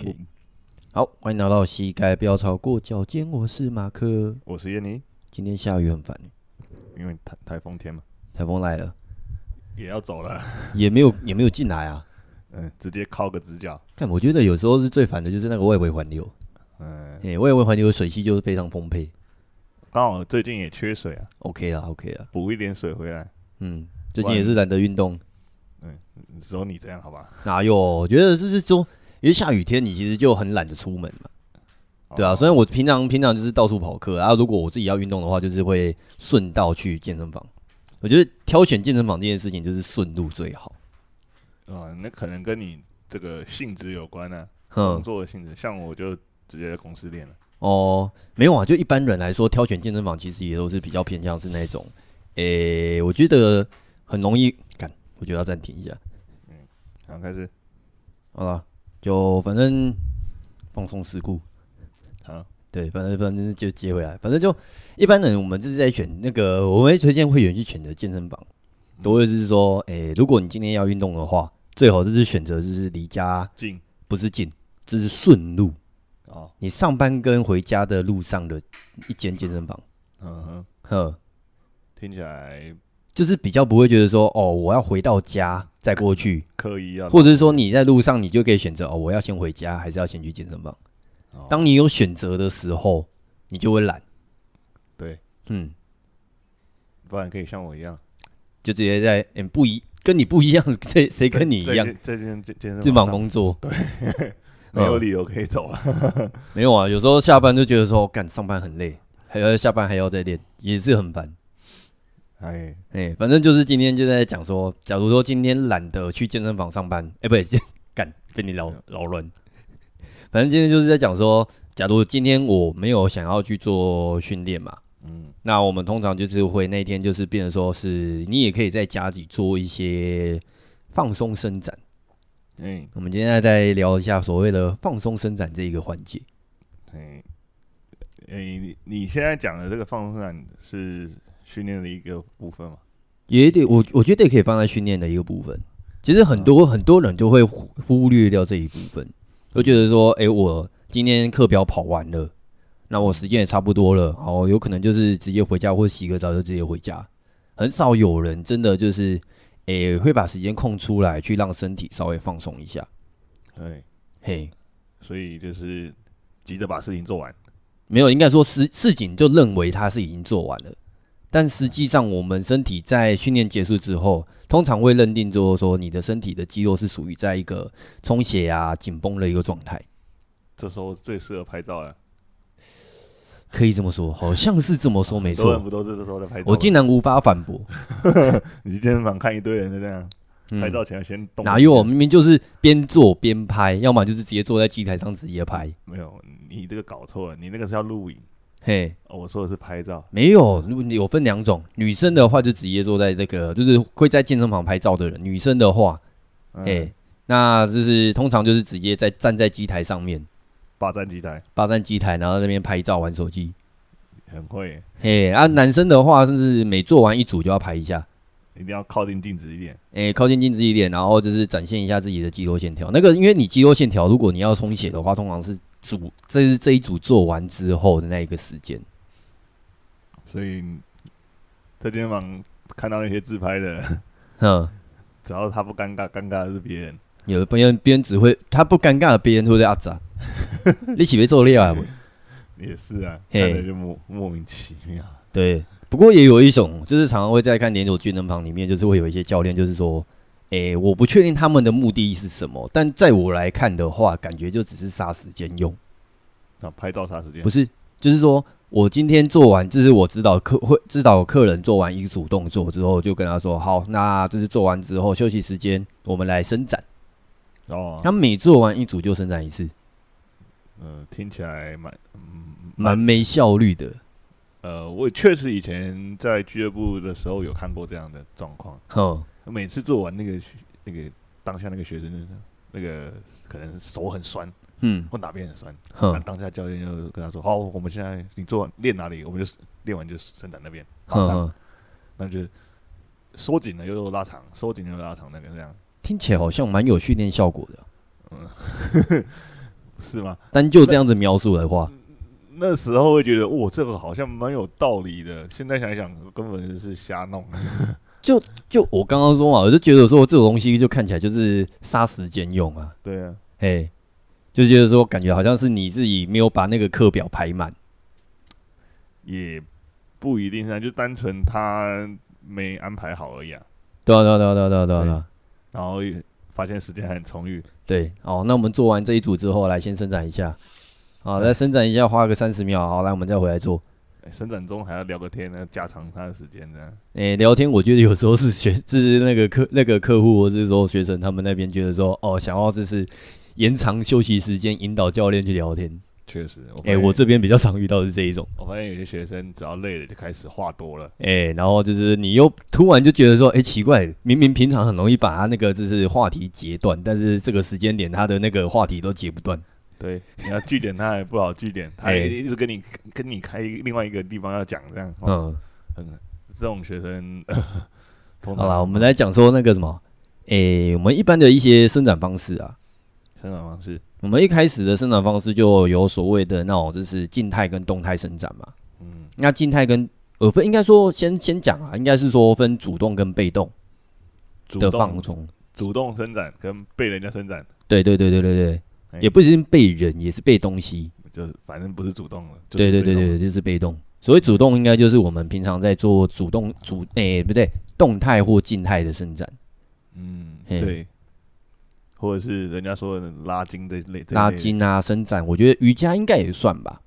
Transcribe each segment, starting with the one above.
OK，好，欢迎来到膝盖不要超过脚尖。我是马克，我是燕妮。今天下雨很烦，因为台台风天嘛，台风来了，也要走了，也没有也没有进来啊。嗯，直接靠个直角。但我觉得有时候是最烦的，就是那个外围环流。嗯，哎，外围环流的水系就是非常丰沛。刚好最近也缺水啊。OK 啦，OK 啦，补一点水回来。嗯，最近也是懒得运动。嗯，只有你这样好吧？哪有？我觉得是是说，因为下雨天你其实就很懒得出门嘛。对啊，所以我平常平常就是到处跑课，然后如果我自己要运动的话，就是会顺道去健身房。我觉得挑选健身房这件事情就是顺路最好。啊，那可能跟你这个性质有关啊，工作的性质。像我就直接在公司练了。哦，没有啊，就一般人来说，挑选健身房其实也都是比较偏向是那种，诶，我觉得很容易干，我觉得要暂停一下。嗯，好，开始。好了，就反正放松事故。啊，对，反正反正就接回来，反正就一般人我们就是在选那个，我们会推荐会员去选择健身房。都会是说，诶，如果你今天要运动的话，最好就是选择就是离家近，不是近，就是顺路。哦。你上班跟回家的路上的一间健身房，嗯哼，呵，听起来就是比较不会觉得说，哦，我要回到家再过去，可以啊，或者是说你在路上你就可以选择，哦，我要先回家，还是要先去健身房。当你有选择的时候，你就会懒。对，嗯，不然可以像我一样。就直接在嗯不一跟你不一样，谁谁跟你一样？在健健健身房工作，对，没有理由可以走啊。没有啊，有时候下班就觉得说，干上班很累，还要下班还要再练，也是很烦。哎哎，反正就是今天就在讲说，假如说今天懒得去健身房上班，哎，不对，干被你扰扰乱。反正今天就是在讲说，假如今天我没有想要去做训练嘛。嗯，那我们通常就是会那天就是变成说是你也可以在家里做一些放松伸展。嗯，我们今天再聊一下所谓的放松伸展这一个环节。嗯，诶，你你现在讲的这个放松伸展是训练的一个部分吗？也得我我觉得也可以放在训练的一个部分。其实很多很多人就会忽忽略掉这一部分，都觉得说，诶，我今天课表跑完了。那我时间也差不多了，哦，有可能就是直接回家或者洗个澡就直接回家，很少有人真的就是，诶、欸，会把时间空出来去让身体稍微放松一下。对，嘿，所以就是急着把事情做完，没有，应该说事事情就认为他是已经做完了，但实际上我们身体在训练结束之后，通常会认定就是说你的身体的肌肉是属于在一个充血啊、紧绷的一个状态，这时候最适合拍照了。可以这么说，好像是这么说，没错。不都是这时候在拍照？我竟然无法反驳。你去健身房看一堆人就这样，嗯、拍照前要先动。哪有？明明就是边做边拍，要么就是直接坐在机台上直接拍。没有，你这个搞错了，你那个是要录影。嘿，哦，我说的是拍照。没有，有分两种。女生的话就直接坐在这个，就是会在健身房拍照的人。女生的话，哎、嗯，那就是通常就是直接在站在机台上面。霸占机台，霸占机台，然后在那边拍照玩手机，很会。嘿，啊，男生的话，甚至每做完一组就要拍一下，一定要靠近镜子一点。哎、欸，靠近镜子一点，然后就是展现一下自己的肌肉线条。那个，因为你肌肉线条，如果你要充血的话，通常是组这是这一组做完之后的那一个时间。所以在健身房看到那些自拍的，嗯，只要他不尴尬，尴尬的是别人。有的别人，别人只会他不尴尬的，别人会在阿杂。你起被做厉害不？也是啊，看着就莫莫名其妙。对，不过也有一种，就是常常会在看连锁健身房里面，就是会有一些教练，就是说，诶、欸，我不确定他们的目的是什么，但在我来看的话，感觉就只是杀时间用。啊，拍照杀时间？不是，就是说我今天做完，就是我指导客会指导客人做完一组动作之后，就跟他说，好，那这是做完之后休息时间，我们来伸展。哦，他每做完一组就伸展一次。嗯，听起来蛮蛮没效率的。呃，我确实以前在俱乐部的时候有看过这样的状况。哼，每次做完那个那个当下那个学生，那个可能手很酸，嗯，或哪边很酸。那，当下教练就跟他说：“好，我们现在你做完练哪里，我们就练完就伸展那边，马上。”那就收紧了又拉长，收紧又拉长，那个这样。听起来好像蛮有训练效果的。嗯。是吗？单就这样子描述的话，那，时候会觉得，哇，这个好像蛮有道理的。现在想一想，根本就是瞎弄。就就我刚刚说嘛，我就觉得说这种东西就看起来就是杀时间用啊。对啊，哎，就觉得说感觉好像是你自己没有把那个课表排满，也不一定啊，就单纯他没安排好而已啊。对啊，对啊，对啊，对啊，对啊，对啊，对啊。然后发现时间还很充裕。对，哦，那我们做完这一组之后，来先伸展一下。好，再伸展一下，花个三十秒。好，来我们再回来做。伸展中还要聊个天呢，加长他的时间这样。诶，聊天我觉得有时候是学，就是那个客那个客户或是说学生他们那边觉得说，哦，想要就是延长休息时间，引导教练去聊天。确实，诶，我这边比较常遇到的是这一种。我发现有些学生只要累了就开始话多了。诶，然后就是你又突然就觉得说，诶，奇怪，明明平常很容易把他那个就是话题截断，但是这个时间点他的那个话题都截不断。对，你要据点他也不好据点，他也一直跟你跟你开另外一个地方要讲这样。嗯嗯，这种学生，好了，我们来讲说那个什么，诶，我们一般的一些伸展方式啊，伸展方式，我们一开始的伸展方式就有所谓的那种就是静态跟动态伸展嘛。嗯，那静态跟呃分应该说先先讲啊，应该是说分主动跟被动的放松，主动伸展跟被人家伸展。对对对对对对。也不一定被人，也是被东西，就是反正不是主动了。对对对对，就是被动。所谓主动，应该就是我们平常在做主动主，哎，不对，动态或静态的伸展。嗯，对。或者是人家说的拉筋的类，拉筋啊，伸展，我觉得瑜伽应该也算吧。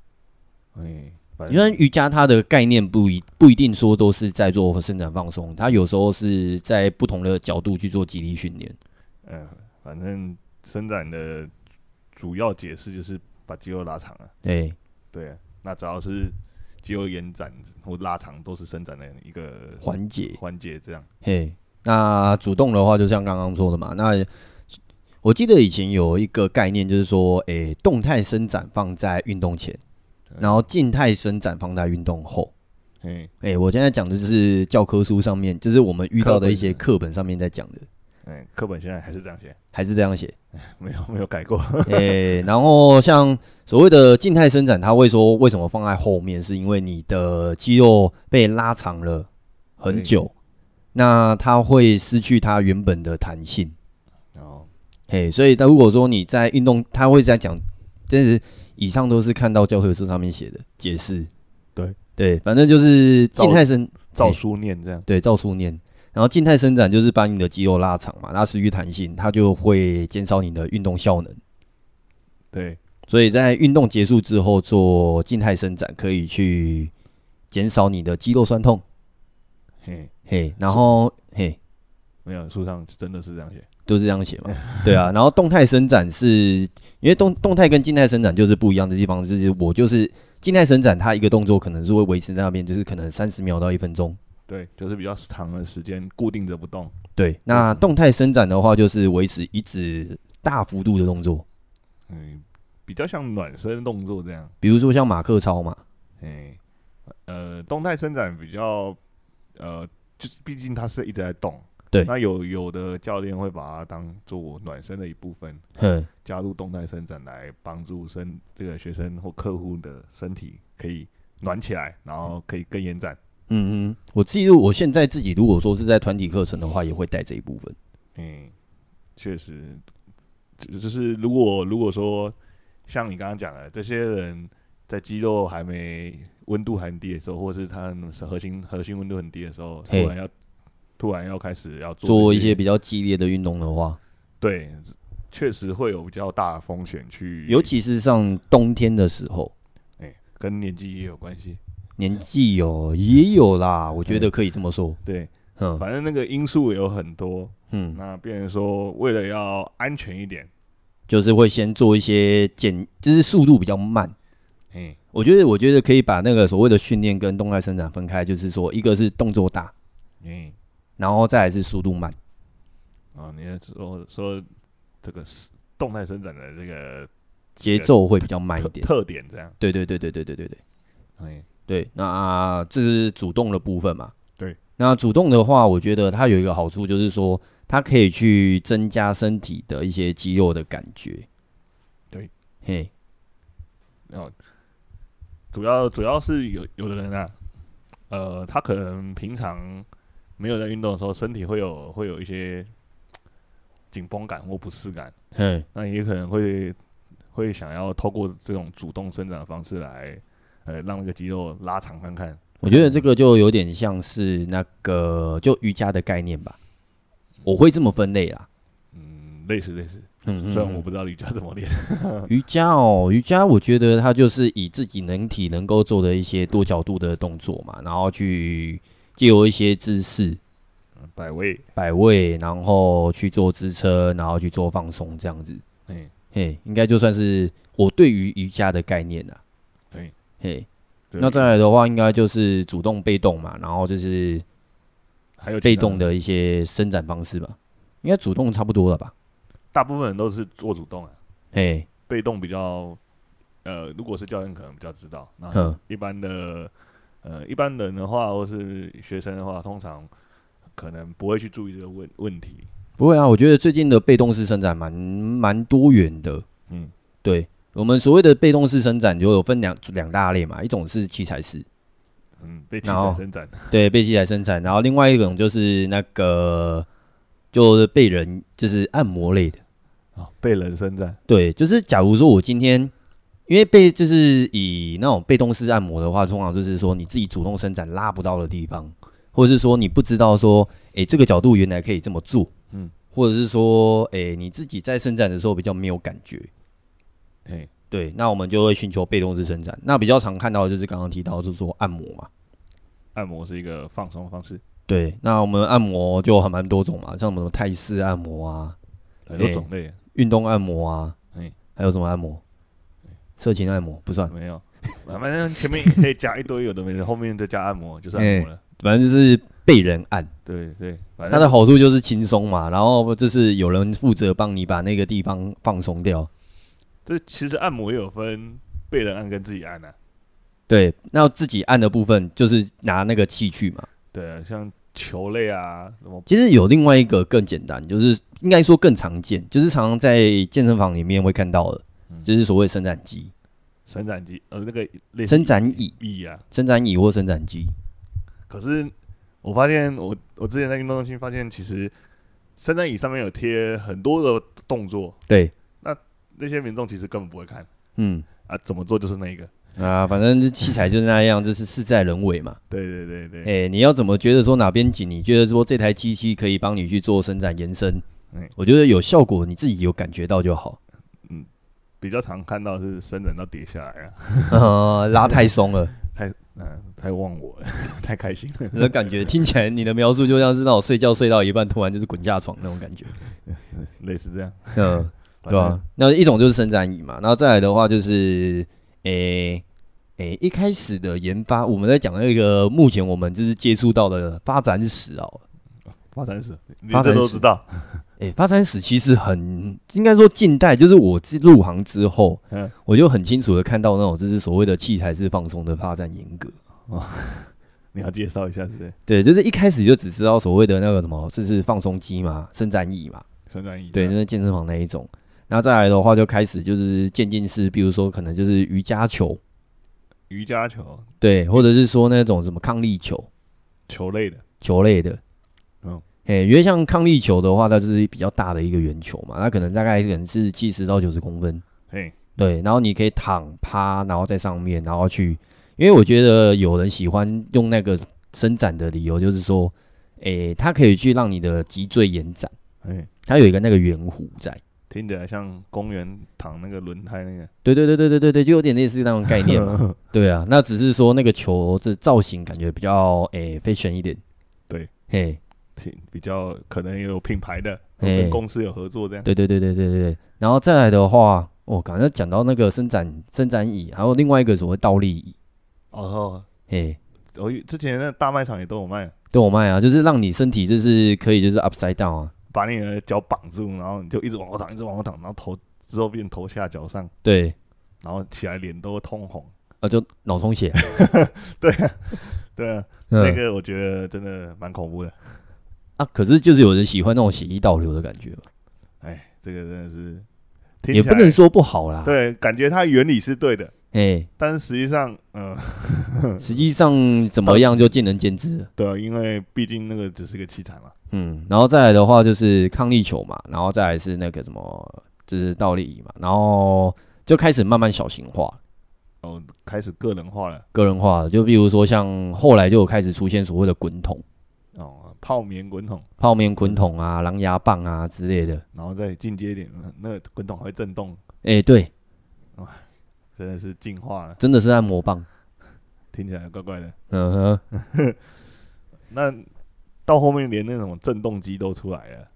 哎，虽然瑜伽它的概念不一不一定说都是在做伸展放松，它有时候是在不同的角度去做肌力训练。嗯，反正伸展的。主要解释就是把肌肉拉长了。对，对，那只要是肌肉延展或拉长，都是伸展的一个环节。环节这样。嘿，那主动的话，就像刚刚说的嘛。那我记得以前有一个概念，就是说，诶、欸，动态伸展放在运动前，然后静态伸展放在运动后。哎，诶，我现在讲的就是教科书上面，就是我们遇到的一些课本上面在讲的。哎，课本现在还是这样写，还是这样写，没有没有改过。哎，然后像所谓的静态伸展，他会说为什么放在后面？是因为你的肌肉被拉长了很久，那它会失去它原本的弹性。哦，嘿，所以他如果说你在运动，他会在讲，真是以上都是看到教科书上面写的解释。对对，反正就是静态伸，照书念这样。对，照书念。然后静态伸展就是把你的肌肉拉长嘛，拉失去弹性，它就会减少你的运动效能。对，所以在运动结束之后做静态伸展，可以去减少你的肌肉酸痛。嘿嘿，然后嘿，没有书上真的是这样写，都是这样写嘛？对啊。然后动态伸展是因为动动态跟静态伸展就是不一样的地方，就是我就是静态伸展，它一个动作可能是会维持在那边，就是可能三十秒到一分钟。对，就是比较长的时间固定着不动。对，那动态伸展的话，就是维持一直大幅度的动作。嗯，比较像暖身动作这样。比如说像马克操嘛。哎，呃，动态伸展比较，呃，就是毕竟它是一直在动。对。那有有的教练会把它当做暖身的一部分，加入动态伸展来帮助身这个学生或客户的身体可以暖起来，然后可以更延展。嗯嗯，我记录我现在自己如果说是在团体课程的话，也会带这一部分。嗯，确实，就就是如果如果说像你刚刚讲的，这些人在肌肉还没温度很低的时候，或者是他核心核心温度很低的时候，突然要突然要开始要做做一些比较激烈的运动的话，对，确实会有比较大的风险去，尤其是上冬天的时候，哎，跟年纪也有关系。年纪有也有啦，我觉得可以这么说。对，嗯，反正那个因素有很多，嗯，那变成说为了要安全一点，就是会先做一些减，就是速度比较慢。嗯，我觉得我觉得可以把那个所谓的训练跟动态生长分开，就是说一个是动作大，嗯，然后再来是速度慢。啊，你说说这个是动态生长的这个节奏会比较慢一点，特点这样。对对对对对对对对，嗯。对，那这是主动的部分嘛？对，那主动的话，我觉得它有一个好处，就是说它可以去增加身体的一些肌肉的感觉。对，嘿，哦主要主要是有有的人啊，呃，他可能平常没有在运动的时候，身体会有会有一些紧绷感或不适感，嗯，那也可能会会想要透过这种主动生长的方式来，呃，让那个肌肉拉长看看。我觉得这个就有点像是那个就瑜伽的概念吧，我会这么分类啦。嗯，类似类似。嗯，虽然我不知道瑜伽怎么练。瑜伽哦，瑜伽我觉得它就是以自己能体能够做的一些多角度的动作嘛，然后去借由一些姿势，摆位摆位，然后去做支撑，然后去做放松这样子。嗯，嘿，应该就算是我对于瑜伽的概念啦。嘿，那再来的话，应该就是主动被动嘛，然后就是还有被动的一些伸展方式吧。应该主动差不多了吧？大部分人都是做主动啊，嘿，被动比较，呃，如果是教练可能比较知道。那一般的，呃，一般人的话，或是学生的话，通常可能不会去注意这个问问题。不会啊，我觉得最近的被动式伸展蛮蛮多元的。嗯，对。我们所谓的被动式伸展就有分两两大类嘛，一种是器材式，嗯，被器材伸展，对，被器材伸展，然后另外一种就是那个就是被人就是按摩类的啊，被人伸展，对，就是假如说我今天因为被就是以那种被动式按摩的话，通常就是说你自己主动伸展拉不到的地方，或者是说你不知道说，诶这个角度原来可以这么做，嗯，或者是说，诶你自己在伸展的时候比较没有感觉。嘿，对，那我们就会寻求被动式伸展。那比较常看到的就是刚刚提到，就是说按摩嘛。按摩是一个放松方式。对，那我们按摩就还蛮多种嘛，像什么泰式按摩啊，很多种类。运动按摩啊，哎，还有什么按摩？色情按摩不算，没有。反正前面可以加一堆有的没的，后面再加按摩就是按摩了。反正就是被人按。对对，它的好处就是轻松嘛，然后就是有人负责帮你把那个地方放松掉。这其实按摩也有分被人按跟自己按啊。对，那自己按的部分就是拿那个器具嘛。对啊，像球类啊什么。其实有另外一个更简单，就是应该说更常见，就是常常在健身房里面会看到的，嗯、就是所谓伸展机。伸展机，呃，那个伸展椅椅啊，伸展椅或伸展机。可是我发现我，我我之前在运动中心发现，其实伸展椅上面有贴很多的动作。对。那些民众其实根本不会看，嗯啊，怎么做就是那个啊，反正器材就是那样，就是事在人为嘛。对对对对，哎，你要怎么觉得说哪边紧？你觉得说这台机器可以帮你去做伸展延伸？嗯，我觉得有效果，你自己有感觉到就好。嗯，比较常看到是伸展到跌下来啊，拉太松了，太嗯太忘我了，太开心了。那感觉听起来你的描述就像是那种睡觉睡到一半突然就是滚下床那种感觉，类似这样，嗯。对吧、啊？那一种就是伸展椅嘛，然后再来的话就是，诶、欸、诶、欸，一开始的研发，我们在讲那个目前我们就是接触到的发展史哦。发展史，发展史都知道。诶、欸，发展史其实很应该说近代，就是我入行之后，嗯，我就很清楚的看到那种就是所谓的器材式放松的发展严格啊。你要介绍一下是不是？对，就是一开始就只知道所谓的那个什么，就是放松机嘛，伸展椅嘛，伸展椅，对，就是健身房那一种。那再来的话，就开始就是渐进式，比如说可能就是瑜伽球，瑜伽球，对，或者是说那种什么抗力球，球类的，球类的，嗯，诶，因为像抗力球的话，它就是比较大的一个圆球嘛，它可能大概可能是七十到九十公分，嘿，对，然后你可以躺趴，然后在上面，然后去，因为我觉得有人喜欢用那个伸展的理由，就是说，诶，它可以去让你的脊椎延展，哎，它有一个那个圆弧在。听起来像公园躺那个轮胎那个，对对对对对对对，就有点类似那种概念嘛。对啊，那只是说那个球是造型感觉比较诶 fashion 一点。对，嘿，挺比较可能有品牌的，跟公司有合作这样。对对对对对对对。然后再来的话，我刚才讲到那个伸展伸展椅，还有另外一个所谓倒立椅。哦，嘿，我之前那大卖场也都有卖，都有卖啊，就是让你身体就是可以就是 upside down 啊。把你的脚绑住，然后你就一直往后躺，一直往后躺，然后头之后变头下脚上。对，然后起来脸都通红，啊，就脑充血。对啊，对啊，嗯、那个我觉得真的蛮恐怖的。啊，可是就是有人喜欢那种血液倒流的感觉。哎，这个真的是也不能说不好啦。对，感觉它原理是对的，哎，但是实际上，嗯，实际上怎么样就见仁见智了。对啊，因为毕竟那个只是个器材嘛。嗯，然后再来的话就是抗力球嘛，然后再来是那个什么，就是倒立椅嘛，然后就开始慢慢小型化。哦，开始个人化了。个人化了，就比如说像后来就有开始出现所谓的滚筒。哦，泡棉滚筒、泡棉滚筒啊、狼牙棒啊之类的，然后再进阶一点，那个滚筒还会震动。哎、欸，对，哇，真的是进化了，真的是按摩棒，听起来怪怪的。嗯哼，那到后面连那种震动机都出来了？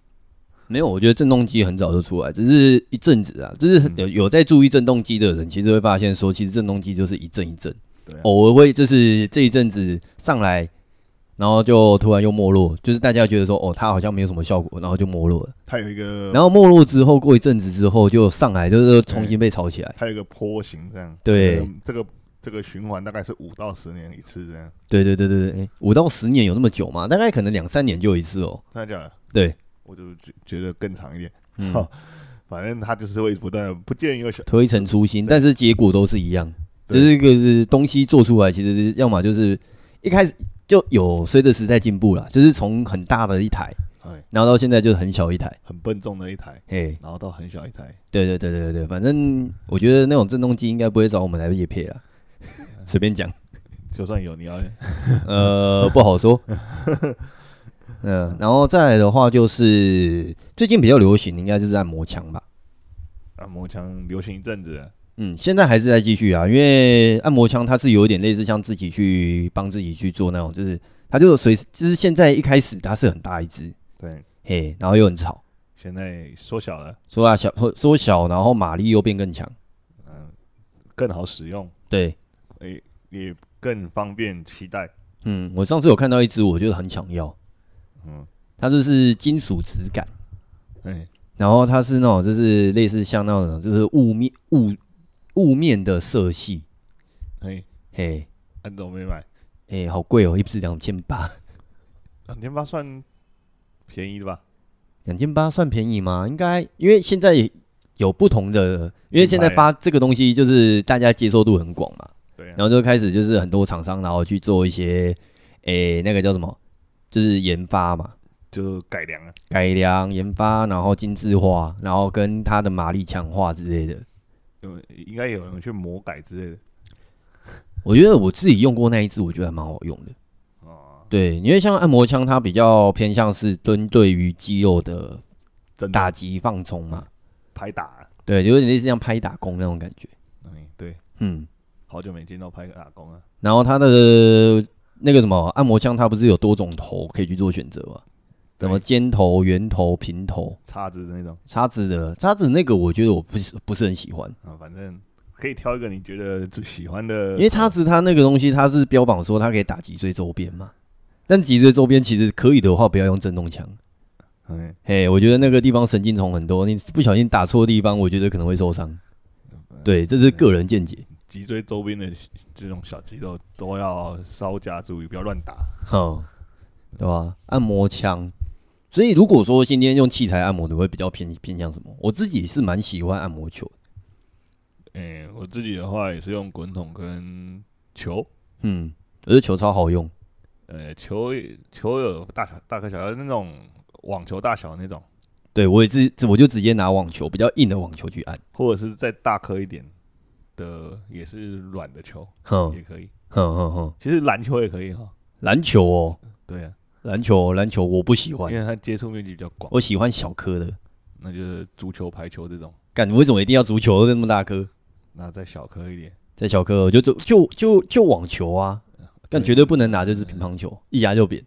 没有，我觉得震动机很早就出来，只是一阵子啊。就是有有在注意震动机的人，其实会发现说，其实震动机就是一阵一阵，对、啊，偶尔会就是这一阵子上来。然后就突然又没落，就是大家觉得说，哦，它好像没有什么效果，然后就没落了。它有一个，然后没落之后，过一阵子之后就上来，就是重新被炒起来。它有一个坡形这样。对，这个这个循环大概是五到十年一次这样。对对对对对，五到十年有那么久吗？大概可能两三年就一次哦。真的假的？对，我就觉觉得更长一点。嗯，反正它就是会不断不建议小推陈出新，但是结果都是一样，就是一个是东西做出来，其实是要么就是一开始。就有随着时代进步了，就是从很大的一台，然后到现在就是很小一台，很笨重的一台，嘿，然后到很小一台，对对对对对，反正我觉得那种震动机应该不会找我们来业配了，随便讲，就算有你要，呃，不好说，嗯，然后再来的话就是最近比较流行，应该就是按摩枪吧，按摩枪流行一阵子。嗯，现在还是在继续啊，因为按摩枪它是有一点类似像自己去帮自己去做那种，就是它就随时，就是现在一开始它是很大一只，对，嘿，然后又很吵，现在缩小了，缩啊小缩小，然后马力又变更强，嗯，更好使用，对，诶，也更方便期待。嗯，我上次有看到一只，我觉得很想要，嗯，它就是金属质感，哎，然后它是那种就是类似像那种就是雾面雾。雾面的色系，嘿，嘿，安总没买，哎、欸，好贵哦，一支两千八，两千八算便宜的吧？两千八算便宜吗？应该，因为现在有不同的，因为现在发这个东西就是大家接受度很广嘛，对、啊，然后就开始就是很多厂商然后去做一些，哎、欸，那个叫什么，就是研发嘛，就改良啊，改良研发，然后精致化，然后跟它的马力强化之类的。应该有人去魔改之类的。我觉得我自己用过那一支，我觉得还蛮好用的。哦，对，因为像按摩枪，它比较偏向是针对于肌肉的打击放松嘛，拍打。对，有点类似像拍打功那种感觉。嗯，对，嗯，好久没见到拍打功了。然后它的那个什么按摩枪，它不是有多种头可以去做选择吗？什么尖头、圆头、平头、叉子的那种？叉子的，叉子那个我觉得我不是不是很喜欢啊。反正可以挑一个你觉得最喜欢的。因为叉子它那个东西，它是标榜说它可以打脊椎周边嘛。但脊椎周边其实可以的话，不要用震动枪。嘿，嘿，我觉得那个地方神经丛很多，你不小心打错地方，我觉得可能会受伤。对，这是个人见解。脊椎周边的这种小肌肉都要稍加注意，不要乱打。好，对吧？按摩枪。所以，如果说今天用器材按摩的，会比较偏偏向什么？我自己是蛮喜欢按摩球的。嗯、欸，我自己的话也是用滚筒跟球。嗯，我觉得球超好用。呃、欸，球球有大小大颗小小，那种网球大小的那种。对，我也是，我就直接拿网球比较硬的网球去按，或者是再大颗一点的，也是软的球，哼，也可以。哼哼哼，其实篮球也可以哈。篮球哦，对啊。篮球，篮球我不喜欢，因为它接触面积比较广。我喜欢小颗的，那就是足球、排球这种。干，你为什么一定要足球这么大颗？那再小颗一点，再小颗，我就就就就就网球啊，但绝对不能拿就是乒乓球，一压就扁。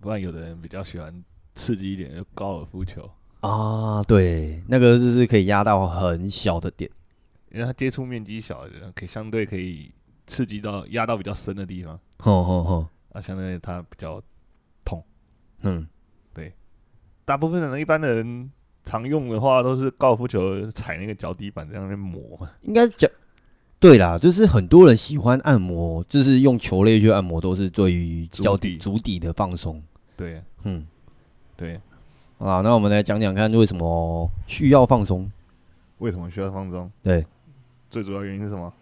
不然有的人比较喜欢刺激一点，就高尔夫球啊，对，那个就是可以压到很小的点，因为它接触面积小可以相对可以刺激到压到比较深的地方。吼吼吼，啊，相对它比较。嗯，对，大部分人一般的人常用的话，都是高尔夫球踩那个脚底板在那边磨嘛。应该脚对啦，就是很多人喜欢按摩，就是用球类去按摩，都是对于脚底足底的放松。对，嗯，对，啊，那我们来讲讲看，为什么需要放松？为什么需要放松？对，最主要原因是什么？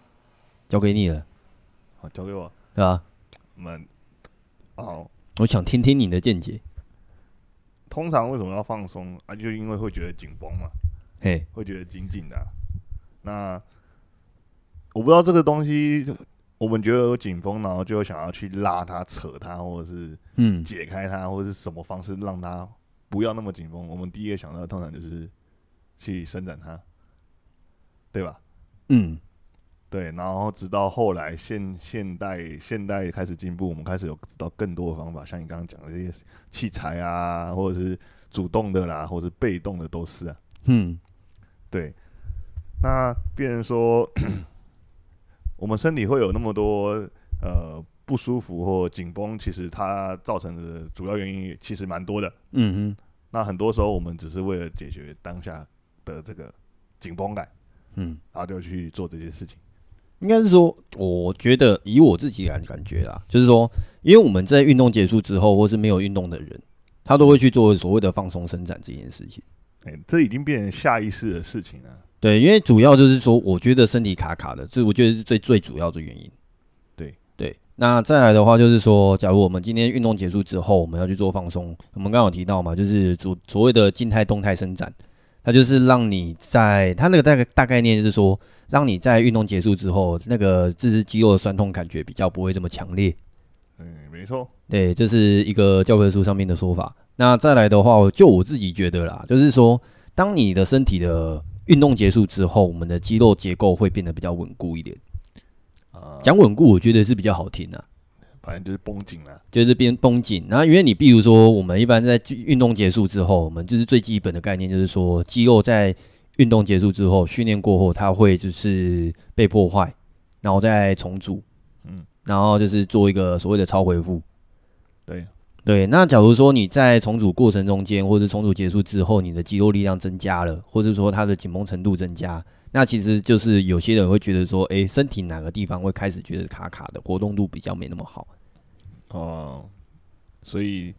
交给你了。好，交给我。对啊。我们，好，我想听听你的见解。通常为什么要放松啊？就因为会觉得紧绷嘛。嘿，会觉得紧紧的啊。那我不知道这个东西，我们觉得有紧绷，然后就想要去拉它、扯它，或者是嗯解开它，或者是什么方式让它不要那么紧绷。我们第一个想到的通常就是去伸展它，对吧？嗯。对，然后直到后来现现代现代开始进步，我们开始有知道更多的方法，像你刚刚讲的这些器材啊，或者是主动的啦，或者是被动的都是啊。嗯，对。那变成说，我们身体会有那么多呃不舒服或紧绷，其实它造成的主要原因其实蛮多的。嗯哼。那很多时候我们只是为了解决当下的这个紧绷感，嗯，然后就去做这些事情。应该是说，我觉得以我自己感感觉啦，就是说，因为我们在运动结束之后，或是没有运动的人，他都会去做所谓的放松伸展这件事情。哎、欸，这已经变成下意识的事情了。对，因为主要就是说，我觉得身体卡卡的，这我觉得是最最主要的原因。对对，那再来的话就是说，假如我们今天运动结束之后，我们要去做放松，我们刚刚有提到嘛，就是所所谓的静态动态伸展。它就是让你在它那个大概大概念就是说，让你在运动结束之后，那个就是肌肉的酸痛感觉比较不会这么强烈。嗯，没错。对，这是一个教科书上面的说法。那再来的话，就我自己觉得啦，就是说，当你的身体的运动结束之后，我们的肌肉结构会变得比较稳固一点。啊，讲稳固，我觉得是比较好听的。反正就是绷紧了，就是变绷紧。然后，因为你比如说，我们一般在运动结束之后，我们就是最基本的概念，就是说肌肉在运动结束之后，训练过后，它会就是被破坏，然后再重组，嗯，然后就是做一个所谓的超回复。对对。那假如说你在重组过程中间，或者重组结束之后，你的肌肉力量增加了，或者说它的紧绷程度增加，那其实就是有些人会觉得说，诶，身体哪个地方会开始觉得卡卡的，活动度比较没那么好。哦，所以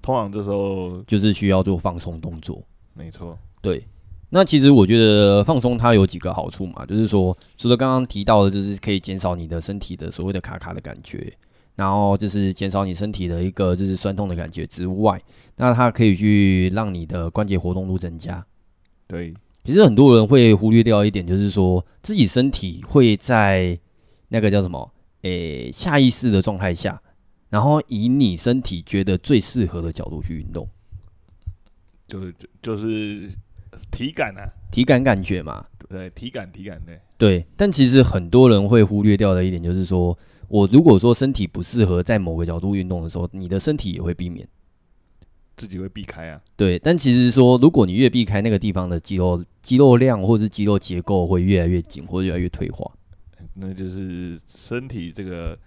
通常这时候就是需要做放松动作。没错，对。那其实我觉得放松它有几个好处嘛，就是说，除了刚刚提到的，就是可以减少你的身体的所谓的卡卡的感觉，然后就是减少你身体的一个就是酸痛的感觉之外，那它可以去让你的关节活动度增加。对，其实很多人会忽略掉一点，就是说自己身体会在那个叫什么，诶、欸，下意识的状态下。然后以你身体觉得最适合的角度去运动，就是就就是体感啊，体感感觉嘛，对，体感体感对对。但其实很多人会忽略掉的一点就是说，我如果说身体不适合在某个角度运动的时候，你的身体也会避免，自己会避开啊。对，但其实说，如果你越避开那个地方的肌肉肌肉量或是肌肉结构会越来越紧或者越来越退化，那就是身体这个。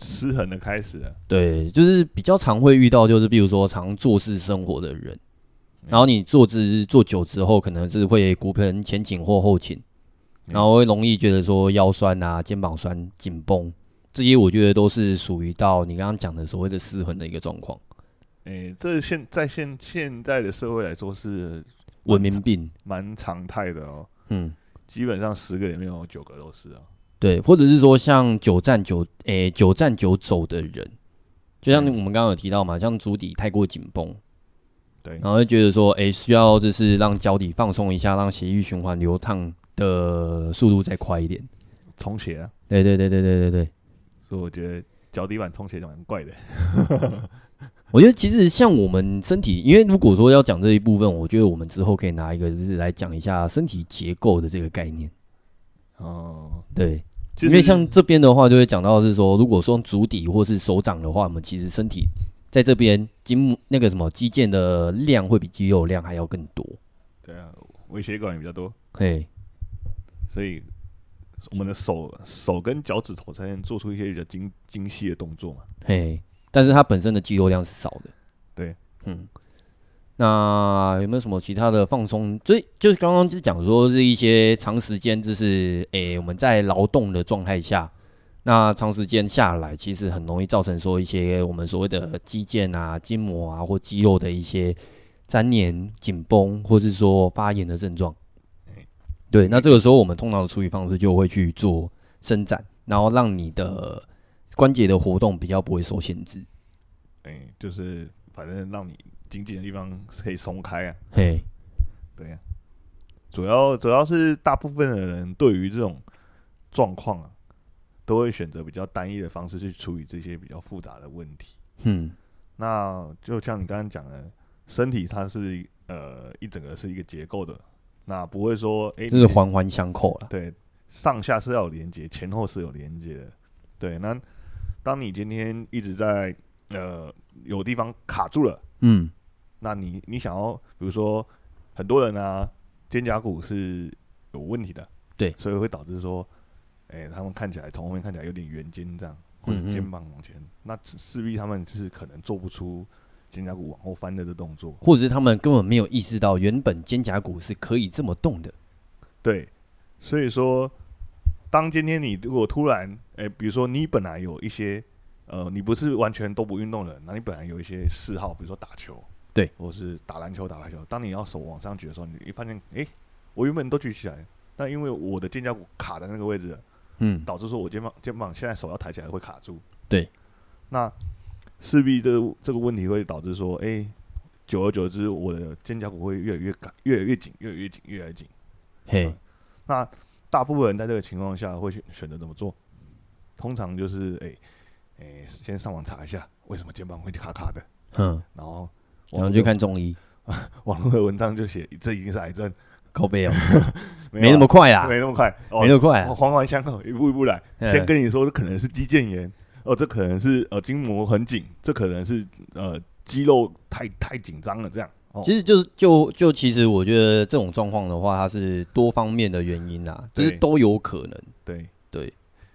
失衡的开始了，对，就是比较常会遇到，就是比如说常坐式生活的人，然后你坐姿坐久之后，可能是会骨盆前倾或后倾，然后会容易觉得说腰酸啊、肩膀酸、紧绷，这些我觉得都是属于到你刚刚讲的所谓的失衡的一个状况。诶，这现在现现在的社会来说是文明病，蛮常态的哦。嗯，基本上十个里面有九个都是啊。对，或者是说像久站久诶、欸、久站久走的人，就像我们刚刚有提到嘛，像足底太过紧绷，对，然后就觉得说，诶、欸，需要就是让脚底放松一下，让血液循环流淌的速度再快一点，充血啊？对对对对对对对，所以我觉得脚底板充血蛮怪的。我觉得其实像我们身体，因为如果说要讲这一部分，我觉得我们之后可以拿一个就是来讲一下身体结构的这个概念。哦，对。因为像这边的话，就会讲到是说，如果说足底或是手掌的话，我们其实身体在这边筋那个什么肌腱的量会比肌肉量还要更多。对啊，微血管也比较多。嘿，所以我们的手手跟脚趾头才能做出一些比较精精细的动作嘛。嘿，但是它本身的肌肉量是少的。对，嗯。那有没有什么其他的放松？所以就是刚刚就讲说是一些长时间，就是诶、欸、我们在劳动的状态下，那长时间下来，其实很容易造成说一些我们所谓的肌腱啊、筋膜啊或肌肉的一些粘连、紧绷，或是说发炎的症状。对，那这个时候我们通常的处理方式就会去做伸展，然后让你的关节的活动比较不会受限制。哎、欸，就是反正让你紧紧的地方可以松开啊。嘿，对呀、啊。主要主要是大部分的人对于这种状况啊，都会选择比较单一的方式去处理这些比较复杂的问题。嗯，那就像你刚刚讲的，身体它是呃一整个是一个结构的，那不会说哎，这、欸、是环环相扣了。对，上下是要有连接，前后是有连接的。对，那当你今天一直在呃有地方卡住了，嗯，那你你想要，比如说很多人啊。肩胛骨是有问题的，对，所以会导致说，哎、欸，他们看起来从后面看起来有点圆肩这样，或者肩膀往前，嗯嗯，那势必他们是可能做不出肩胛骨往后翻的这动作，或者是他们根本没有意识到原本肩胛骨是可以这么动的。对，所以说，当今天你如果突然，诶、欸，比如说你本来有一些，呃，你不是完全都不运动的人，那你本来有一些嗜好，比如说打球。对，或是打篮球、打排球。当你要手往上举的时候，你一发现，诶、欸，我原本都举起来，但因为我的肩胛骨卡在那个位置，嗯，导致说我肩膀肩膀现在手要抬起来会卡住。对，那势必这个这个问题会导致说，诶、欸，久而久之，我的肩胛骨会越来越紧，越来越紧，越来越紧，越来越紧。嘿、嗯，那大部分人在这个情况下会选选择怎么做？通常就是，哎、欸，哎、欸，先上网查一下为什么肩膀会卡卡的，嗯，然后。然后去看中医，网络的文章就写这已经是癌症，靠背哦，没那么快啊，没那么快，没那么快，环环相扣，一步一步来。先跟你说，这可能是肌腱炎，哦，这可能是呃筋膜很紧，这可能是呃肌肉太太紧张了，这样。其实就是就就其实我觉得这种状况的话，它是多方面的原因啊，就是都有可能。对对，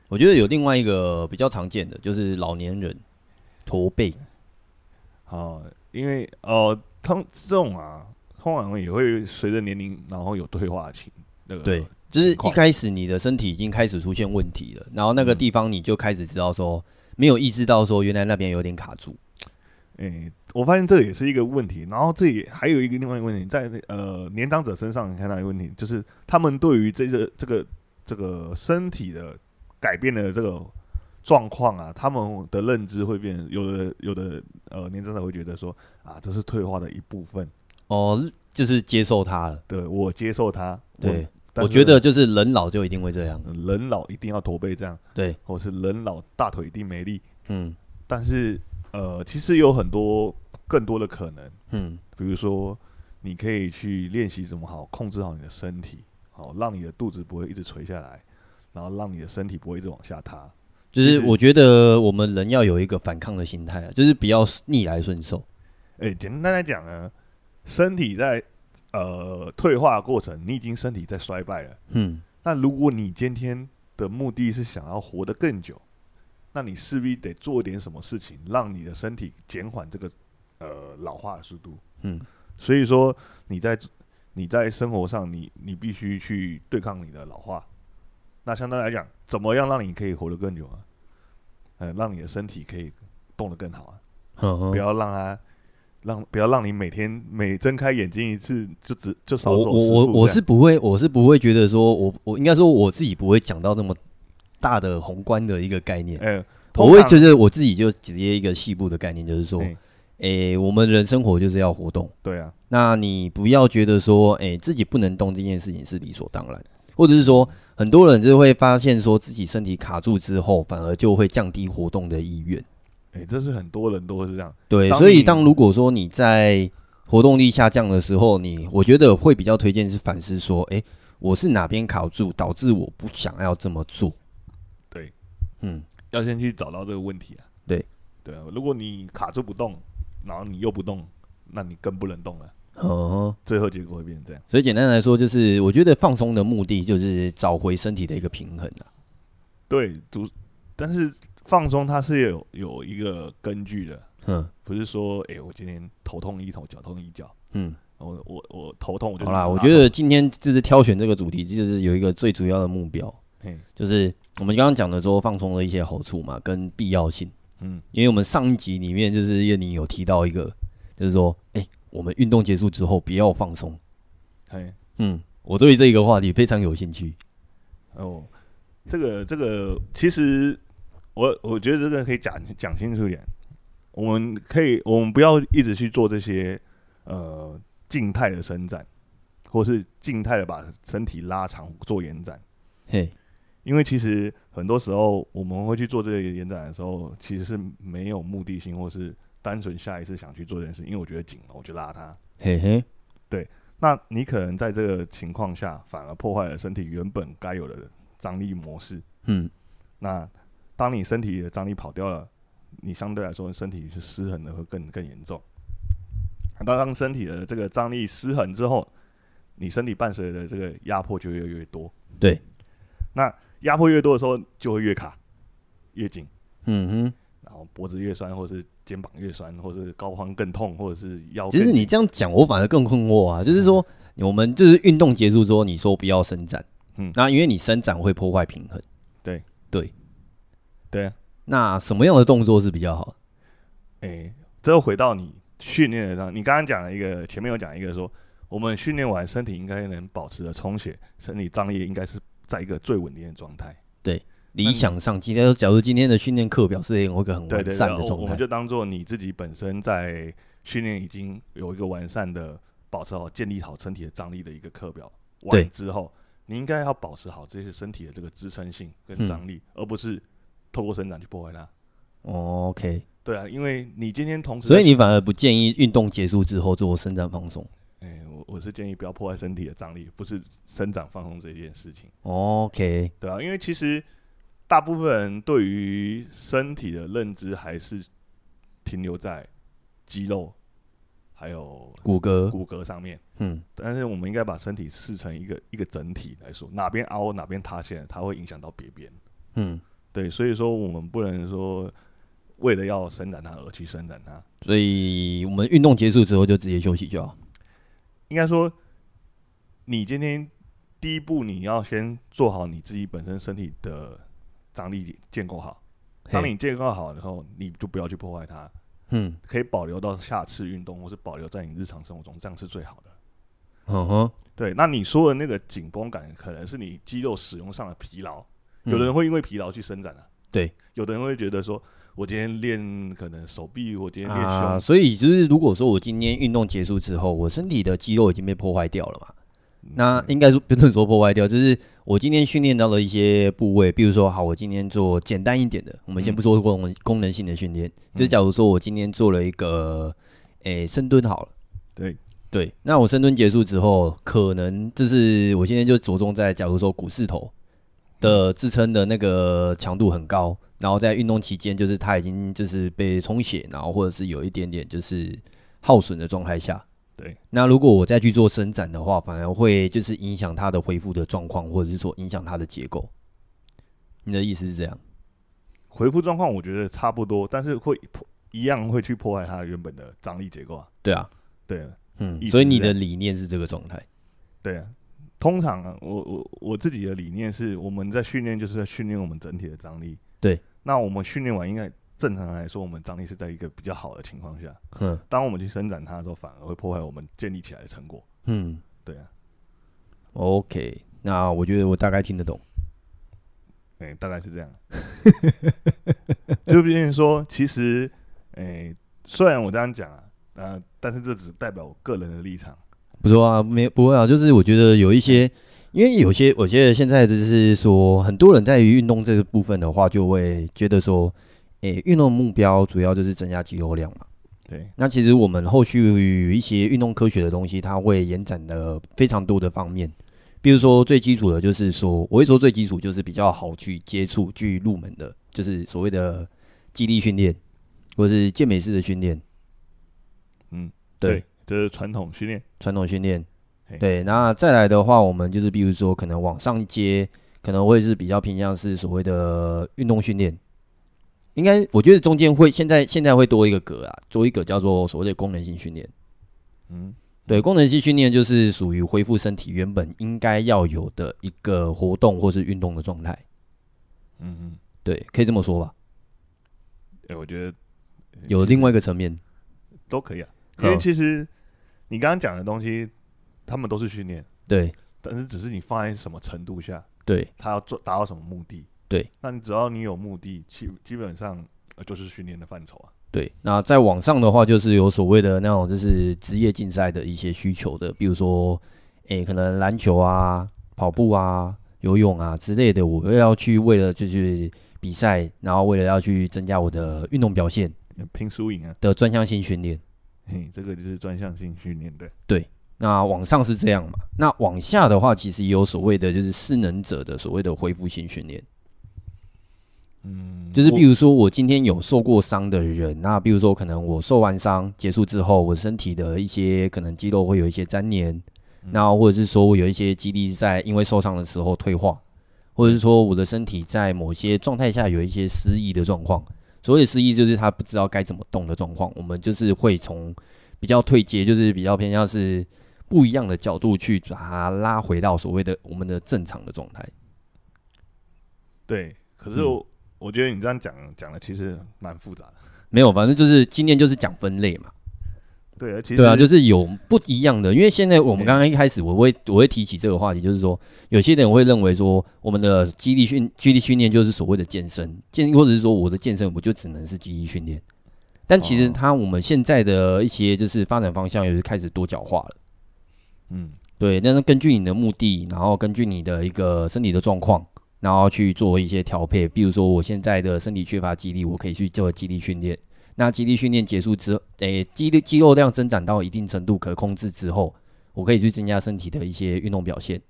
我觉得有另外一个比较常见的，就是老年人驼背，好。因为呃，通这种啊，通常也会随着年龄，然后有退化期。那个对，就是一开始你的身体已经开始出现问题了，然后那个地方你就开始知道说，没有意识到说原来那边有点卡住。哎、欸，我发现这也是一个问题。然后这也还有一个另外一个问题，在呃年长者身上你看到一个问题，就是他们对于这个这个这个身体的改变的这个。状况啊，他们的认知会变，有的有的呃年长者会觉得说啊，这是退化的一部分哦，就是接受他了。对，我接受他。对，我觉得就是人老就一定会这样，人老一定要驼背这样。对，或是人老大腿一定没力。嗯，但是呃，其实有很多更多的可能。嗯，比如说你可以去练习怎么好控制好你的身体，好让你的肚子不会一直垂下来，然后让你的身体不会一直往下塌。就是我觉得我们人要有一个反抗的心态，就是不要逆来顺受。哎，简单来讲呢，身体在呃退化的过程，你已经身体在衰败了。嗯，那如果你今天的目的是想要活得更久，那你势必得做点什么事情，让你的身体减缓这个呃老化的速度。嗯，所以说你在你在生活上你，你你必须去对抗你的老化。那相对来讲，怎么样让你可以活得更久啊？呃，让你的身体可以动得更好啊！呵呵不要让它让不要让你每天每睁开眼睛一次就只就少。我我我是不会，我是不会觉得说我我应该说我自己不会讲到那么大的宏观的一个概念。嗯、欸，我会觉得我自己就直接一个细部的概念，就是说，哎、欸欸，我们人生活就是要活动。对啊，那你不要觉得说，哎、欸，自己不能动这件事情是理所当然，或者是说。很多人就会发现，说自己身体卡住之后，反而就会降低活动的意愿。哎、欸，这是很多人都是这样。对，所以当如果说你在活动力下降的时候，你我觉得会比较推荐是反思说，哎、欸，我是哪边卡住，导致我不想要这么做。对，嗯，要先去找到这个问题啊。对，对啊，如果你卡住不动，然后你又不动，那你更不能动了。哦，最后结果会变成这样。所以简单来说，就是我觉得放松的目的就是找回身体的一个平衡啊。对，主，但是放松它是有有一个根据的。嗯，不是说，哎、欸，我今天头痛一头，脚痛一脚。嗯，我我我头痛我就。好啦，我觉得今天就是挑选这个主题，就是有一个最主要的目标，嗯，就是我们刚刚讲的说放松的一些好处嘛，跟必要性。嗯，因为我们上一集里面就是叶宁有提到一个，就是说，哎、欸。我们运动结束之后不要放松，嘿，嗯，我对这个话题非常有兴趣。哦，这个这个，其实我我觉得这个可以讲讲清楚一点。我们可以，我们不要一直去做这些呃静态的伸展，或是静态的把身体拉长做延展。嘿，因为其实很多时候我们会去做这个延展的时候，其实是没有目的性，或是单纯下意识想去做这件事。因为我觉得紧了，我就拉它。嘿嘿，对。那你可能在这个情况下，反而破坏了身体原本该有的张力模式。嗯，那当你身体的张力跑掉了，你相对来说身体是失衡的会更更严重。当当身体的这个张力失衡之后，你身体伴随的这个压迫就越来越多。对，那压迫越多的时候，就会越卡越紧。嗯哼，然后脖子越酸，或是。肩膀越酸，或者是高肓更痛，或者是腰。其实你这样讲，我反而更困惑啊！就是说，我们就是运动结束之后，你说不要伸展，嗯，那因为你伸展会破坏平衡。对对对啊！那什么样的动作是比较好？哎、欸，这又回到你训练的上。你刚刚讲了一个，前面有讲一个说，我们训练完身体应该能保持的充血，身体张力应该是在一个最稳定的状态。对。理想上，今天假如今天的训练课表是有一个很完善的状态，我们就当做你自己本身在训练已经有一个完善的、保持好、建立好身体的张力的一个课表。完之后，你应该要保持好这些身体的这个支撑性跟张力，而不是透过伸展去破坏它。OK，对啊，因为你今天同时，所以你反而不建议运动结束之后做伸展放松。哎，我我是建议不要破坏身体的张力，不是伸展放松这件事情。OK，对啊，因为其实。大部分人对于身体的认知还是停留在肌肉还有骨骼骨骼上面，嗯，但是我们应该把身体视成一个一个整体来说，哪边凹哪边塌陷，它会影响到别边，嗯，对，所以说我们不能说为了要伸展它而去伸展它，所以我们运动结束之后就直接休息就好。应该说，你今天第一步你要先做好你自己本身身体的。张力建构好，当你建构好以后，你就不要去破坏它。嗯，可以保留到下次运动，或是保留在你日常生活中，这样是最好的。嗯哼，对。那你说的那个紧绷感，可能是你肌肉使用上的疲劳。有的人会因为疲劳去伸展啊。对，有的人会觉得说，我今天练可能手臂，我今天练胸。啊，所以就是如果说我今天运动结束之后，我身体的肌肉已经被破坏掉了嘛？那应该说不能说破坏掉，就是我今天训练到了一些部位，比如说，好，我今天做简单一点的，我们先不说功能功能性的训练，就是假如说我今天做了一个，诶，深蹲好了，对。对，那我深蹲结束之后，可能就是我今天就着重在，假如说股四头的支撑的那个强度很高，然后在运动期间，就是它已经就是被充血，然后或者是有一点点就是耗损的状态下。对，那如果我再去做伸展的话，反而会就是影响它的恢复的状况，或者是说影响它的结构。你的意思是这样？恢复状况我觉得差不多，但是会破一样会去破坏它原本的张力结构啊。对啊，对啊，嗯，所以你的理念是这个状态。对啊，通常啊，我我我自己的理念是，我们在训练就是在训练我们整体的张力。对，那我们训练完应该。正常来说，我们张力是在一个比较好的情况下。嗯，当我们去伸展它的时候，反而会破坏我们建立起来的成果。嗯，对啊。OK，那我觉得我大概听得懂。哎、欸，大概是这样。就比如说，其实，哎、欸，虽然我这样讲啊，呃，但是这只代表我个人的立场。不错啊，没不会啊，就是我觉得有一些，因为有些，我觉得现在就是说，很多人在于运动这个部分的话，就会觉得说。诶，运动目标主要就是增加肌肉量嘛。对，那其实我们后续一些运动科学的东西，它会延展的非常多的方面。比如说最基础的，就是说，我会说最基础就是比较好去接触、去入门的，就是所谓的肌力训练，或是健美式的训练。嗯，对，这是传统训练，传统训练。对，那再来的话，我们就是比如说可能往上接，可能会是比较偏向是所谓的运动训练。应该，我觉得中间会现在现在会多一个格啊，多一个叫做所谓的功能性训练。嗯，对，功能性训练就是属于恢复身体原本应该要有的一个活动或是运动的状态。嗯嗯，对，可以这么说吧。哎，我觉得有另外一个层面都可以啊，因为其实你刚刚讲的东西，他们都是训练。对，但是只是你放在什么程度下，对，他要做达到什么目的，对，那你只要你有目的，基基本上就是训练的范畴啊。对，那在网上的话，就是有所谓的那种就是职业竞赛的一些需求的，比如说，诶，可能篮球啊、跑步啊、游泳啊之类的，我要去为了就是比赛，然后为了要去增加我的运动表现，拼输赢啊的专项性训练。嘿，这个就是专项性训练的。对，那往上是这样嘛？那往下的话，其实也有所谓的就是势能者的所谓的恢复性训练。嗯，就是比如说我今天有受过伤的人，那比如说可能我受完伤结束之后，我身体的一些可能肌肉会有一些粘连，那或者是说我有一些肌力在因为受伤的时候退化，或者是说我的身体在某些状态下有一些失忆的状况。所谓失忆就是他不知道该怎么动的状况，我们就是会从比较退阶，就是比较偏向是不一样的角度去把它拉回到所谓的我们的正常的状态。对，可是我。嗯我觉得你这样讲讲的其实蛮复杂的。没有，反正就是今天就是讲分类嘛。对啊，其实对啊，就是有不一样的。因为现在我们刚刚一开始，我会我会提起这个话题，就是说有些人会认为说，我们的肌力训肌力训练就是所谓的健身健，或者是说我的健身我就只能是肌力训练。但其实它我们现在的一些就是发展方向，也是开始多角化了。嗯，对。那是根据你的目的，然后根据你的一个身体的状况。然后去做一些调配，比如说我现在的身体缺乏肌力，我可以去做肌力训练。那肌力训练结束之后，诶，肌力肌肉量增长到一定程度可控制之后，我可以去增加身体的一些运动表现。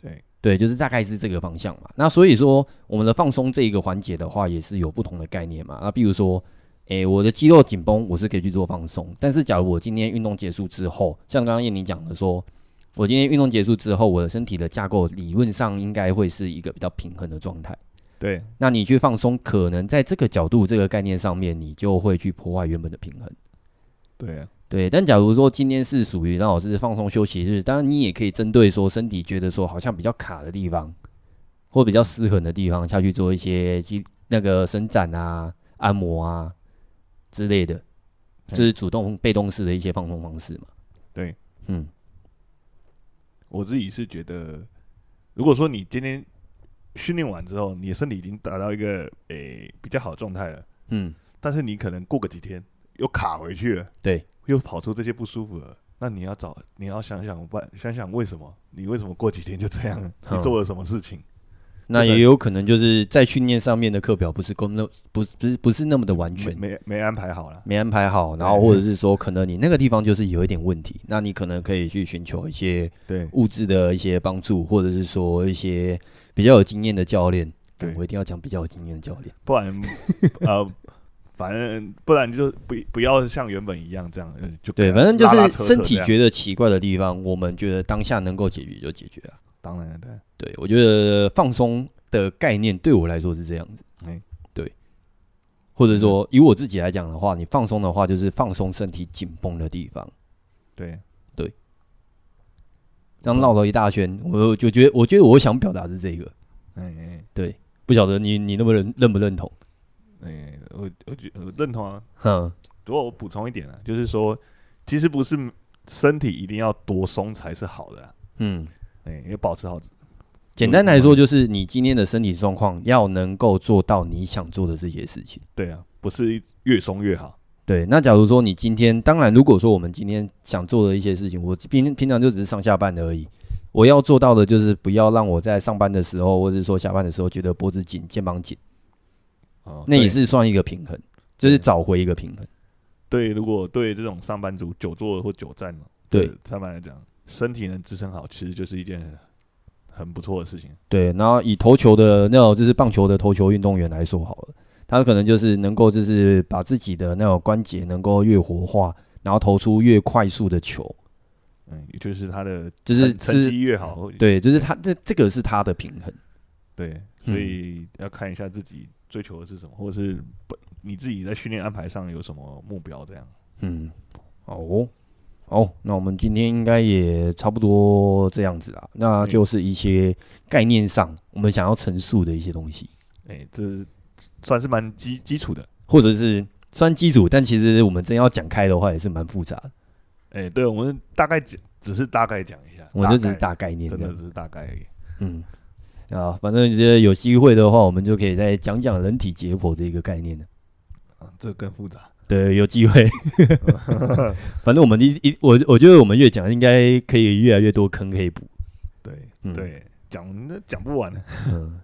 对对，就是大概是这个方向嘛。那所以说，我们的放松这一个环节的话，也是有不同的概念嘛。那比如说，诶，我的肌肉紧绷，我是可以去做放松。但是假如我今天运动结束之后，像刚刚燕妮讲的说。我今天运动结束之后，我的身体的架构理论上应该会是一个比较平衡的状态。对，那你去放松，可能在这个角度、这个概念上面，你就会去破坏原本的平衡。对啊，对。但假如说今天是属于让我是放松休息日，当然你也可以针对说身体觉得说好像比较卡的地方，或比较失衡的地方下去做一些肌那个伸展啊、按摩啊之类的，就是主动、被动式的一些放松方式嘛。对，嗯。我自己是觉得，如果说你今天训练完之后，你的身体已经达到一个诶、欸、比较好的状态了，嗯，但是你可能过个几天又卡回去了，对，又跑出这些不舒服了，那你要找，你要想想办，想想为什么，你为什么过几天就这样？你做了什么事情？那也有可能就是在训练上面的课表不是公那不不是不是那么的完全，没没安排好了，没安排好，然后或者是说可能你那个地方就是有一点问题，那你可能可以去寻求一些对物质的一些帮助，或者是说一些比较有经验的教练。对，我一定要讲比较有经验的教练，不然呃，反正不然就不不要像原本一样这样就对，反正就是身体觉得奇怪的地方，我们觉得当下能够解决就解决了。当然，对，对我觉得放松的概念对我来说是这样子，哎，对，或者说以我自己来讲的话，你放松的话就是放松身体紧绷的地方，对。对，这样绕了一大圈，我就觉得，我觉得我想表达是这个，哎哎，对，不晓得你你那么认认不认同？哎，我我觉我认同啊，哼，不过我补充一点啊，就是说，其实不是身体一定要多松才是好的，嗯。哎，要保持好。简单来说，就是你今天的身体状况要能够做到你想做的这些事情。对啊，不是越松越好。对，那假如说你今天，当然，如果说我们今天想做的一些事情，我平平常就只是上下班而已。我要做到的就是不要让我在上班的时候，或者说下班的时候，觉得脖子紧、肩膀紧。哦，那也是算一个平衡，就是找回一个平衡。对，如果对这种上班族久坐或久站嘛，对上班来讲。身体能支撑好，其实就是一件很不错的事情。对，然后以投球的那种，就是棒球的投球运动员来说好了，他可能就是能够就是把自己的那种关节能够越活化，然后投出越快速的球。嗯，也就是他的就是成绩越好。对，就是他这这个是他的平衡。对，所以要看一下自己追求的是什么，或者是你自己在训练安排上有什么目标这样。嗯，哦。哦，那我们今天应该也差不多这样子啦。那就是一些概念上我们想要陈述的一些东西。哎、欸，这算是蛮基基础的，或者是算基础，但其实我们真要讲开的话，也是蛮复杂的。哎、欸，对，我们大概讲，只是大概讲一下。我们就只是大概念，真的只是大概而已。嗯，啊，反正觉得有机会的话，我们就可以再讲讲人体解剖这个概念的。啊，这更复杂。对，有机会。反正我们一一我我觉得我们越讲，应该可以越来越多坑可以补。对，嗯、对，讲那讲不完。嗯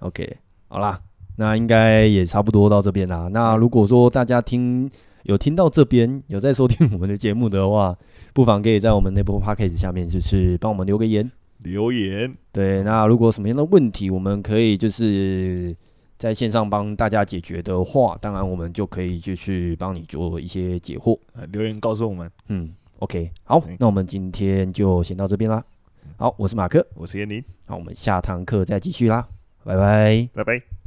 ，OK，好啦，那应该也差不多到这边啦。那如果说大家听有听到这边有在收听我们的节目的话，不妨可以在我们那波 podcast 下面就是帮我们留个言。留言。对，那如果什么样的问题，我们可以就是。在线上帮大家解决的话，当然我们就可以就是帮你做一些解惑。留言告诉我们。嗯，OK，好，那我们今天就先到这边啦。好，我是马克，我是燕妮。好我们下堂课再继续啦，拜拜，拜拜。